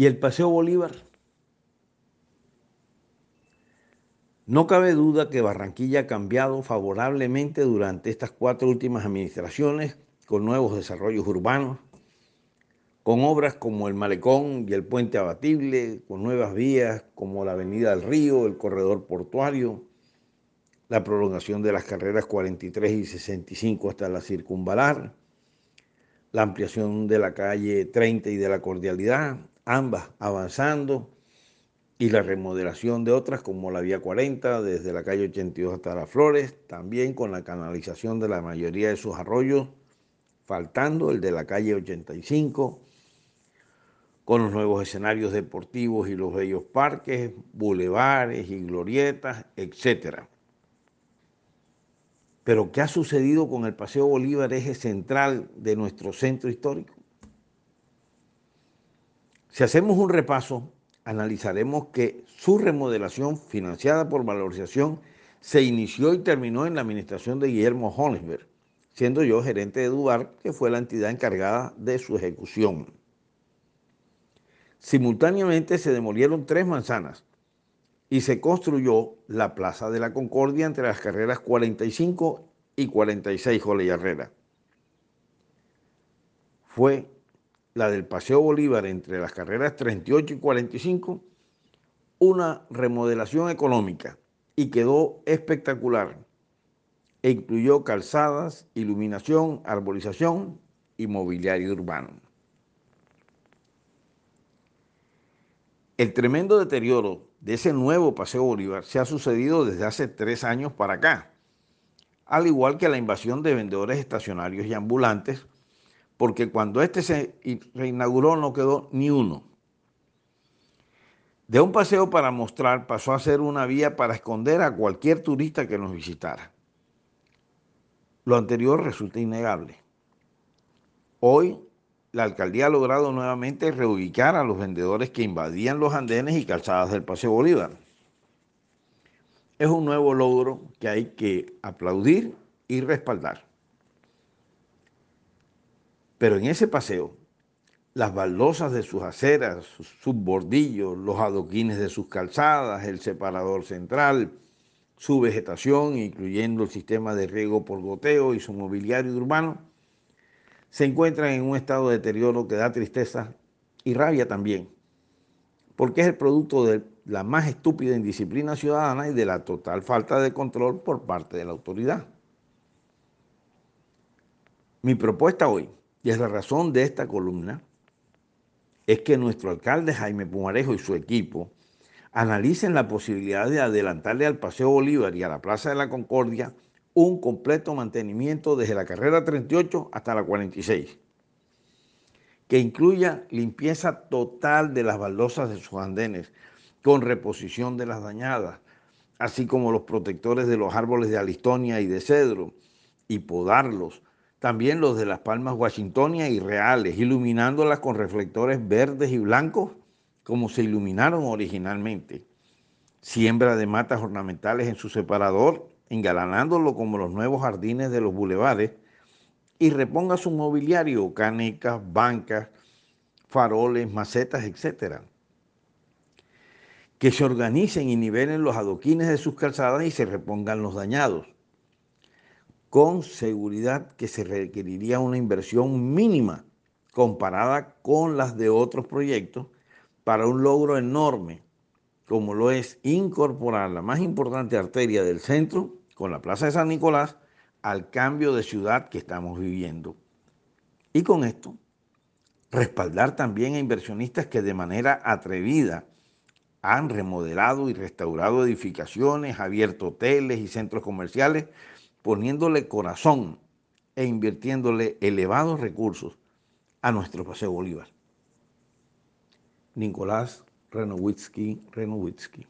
¿Y el Paseo Bolívar? No cabe duda que Barranquilla ha cambiado favorablemente durante estas cuatro últimas administraciones con nuevos desarrollos urbanos, con obras como el Malecón y el Puente Abatible, con nuevas vías como la Avenida del Río, el Corredor Portuario, la prolongación de las carreras 43 y 65 hasta la Circunvalar, la ampliación de la calle 30 y de la Cordialidad, ambas avanzando, y la remodelación de otras como la vía 40 desde la calle 82 hasta las Flores, también con la canalización de la mayoría de sus arroyos, faltando el de la calle 85, con los nuevos escenarios deportivos y los bellos parques, bulevares y glorietas, etc. Pero ¿qué ha sucedido con el Paseo Bolívar, eje central de nuestro centro histórico? Si hacemos un repaso, analizaremos que su remodelación financiada por valorización se inició y terminó en la administración de Guillermo Holmesberg, siendo yo gerente de Dubar, que fue la entidad encargada de su ejecución. Simultáneamente se demolieron tres manzanas y se construyó la Plaza de la Concordia entre las carreras 45 y 46 Jole Herrera. Fue la del Paseo Bolívar entre las carreras 38 y 45, una remodelación económica y quedó espectacular. E incluyó calzadas, iluminación, arbolización y mobiliario urbano. El tremendo deterioro de ese nuevo Paseo Bolívar se ha sucedido desde hace tres años para acá, al igual que la invasión de vendedores estacionarios y ambulantes porque cuando este se reinauguró no quedó ni uno. De un paseo para mostrar pasó a ser una vía para esconder a cualquier turista que nos visitara. Lo anterior resulta innegable. Hoy la alcaldía ha logrado nuevamente reubicar a los vendedores que invadían los andenes y calzadas del Paseo Bolívar. Es un nuevo logro que hay que aplaudir y respaldar. Pero en ese paseo, las baldosas de sus aceras, sus bordillos, los adoquines de sus calzadas, el separador central, su vegetación, incluyendo el sistema de riego por goteo y su mobiliario urbano, se encuentran en un estado de deterioro que da tristeza y rabia también, porque es el producto de la más estúpida indisciplina ciudadana y de la total falta de control por parte de la autoridad. Mi propuesta hoy y es la razón de esta columna, es que nuestro alcalde Jaime Pumarejo y su equipo analicen la posibilidad de adelantarle al Paseo Bolívar y a la Plaza de la Concordia un completo mantenimiento desde la carrera 38 hasta la 46, que incluya limpieza total de las baldosas de sus andenes, con reposición de las dañadas, así como los protectores de los árboles de alistonia y de cedro, y podarlos, también los de las palmas washingtonias y reales, iluminándolas con reflectores verdes y blancos como se iluminaron originalmente. Siembra de matas ornamentales en su separador, engalanándolo como los nuevos jardines de los bulevares, y reponga su mobiliario, canecas, bancas, faroles, macetas, etc. Que se organicen y nivelen los adoquines de sus calzadas y se repongan los dañados con seguridad que se requeriría una inversión mínima comparada con las de otros proyectos para un logro enorme, como lo es incorporar la más importante arteria del centro con la Plaza de San Nicolás al cambio de ciudad que estamos viviendo. Y con esto, respaldar también a inversionistas que de manera atrevida han remodelado y restaurado edificaciones, abierto hoteles y centros comerciales poniéndole corazón e invirtiéndole elevados recursos a nuestro Paseo Bolívar. Nicolás Renowitzki, Renowitzki.